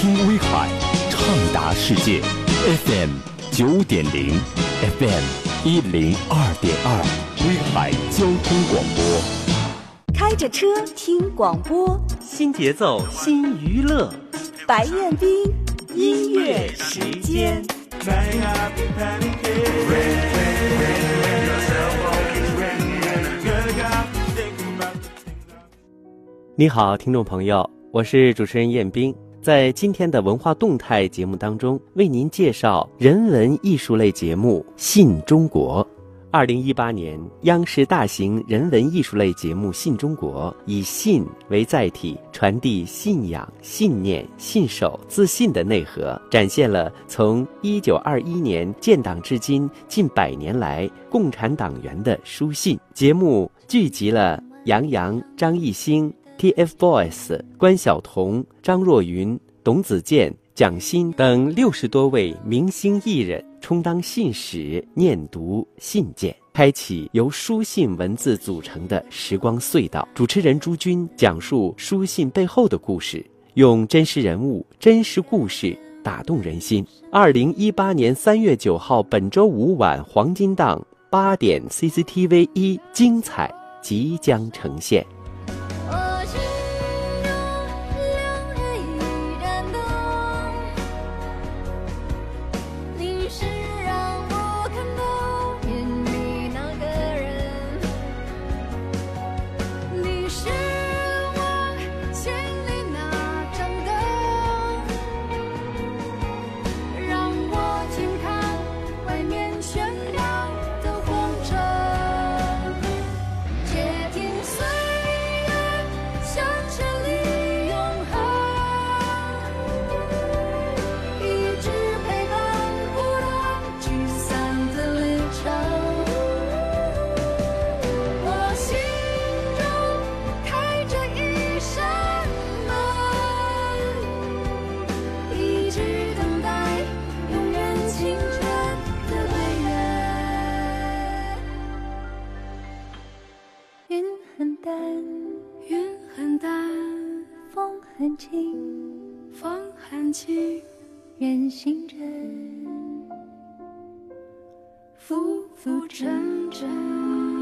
听威海，畅达世界，FM 九点零，FM 一零二点二，威海交通广播。开着车听广播，新节奏新娱乐，白彦斌音乐时间。你好，听众朋友，我是主持人彦斌，在今天的文化动态节目当中，为您介绍人文艺术类节目《信中国》。二零一八年，央视大型人文艺术类节目《信中国》以“信”为载体，传递信仰、信念、信守、自信的内核，展现了从一九二一年建党至今近百年来共产党员的书信。节目聚集了杨洋、张艺兴、TFBOYS、关晓彤、张若昀、董子健。蒋欣等六十多位明星艺人充当信使，念读信件，开启由书信文字组成的时光隧道。主持人朱军讲述书信背后的故事，用真实人物、真实故事打动人心。二零一八年三月九号，本周五晚黄金档八点，CCTV 一精彩即将呈现。很淡，云很淡，风很轻，风很轻，人心真，浮浮沉沉。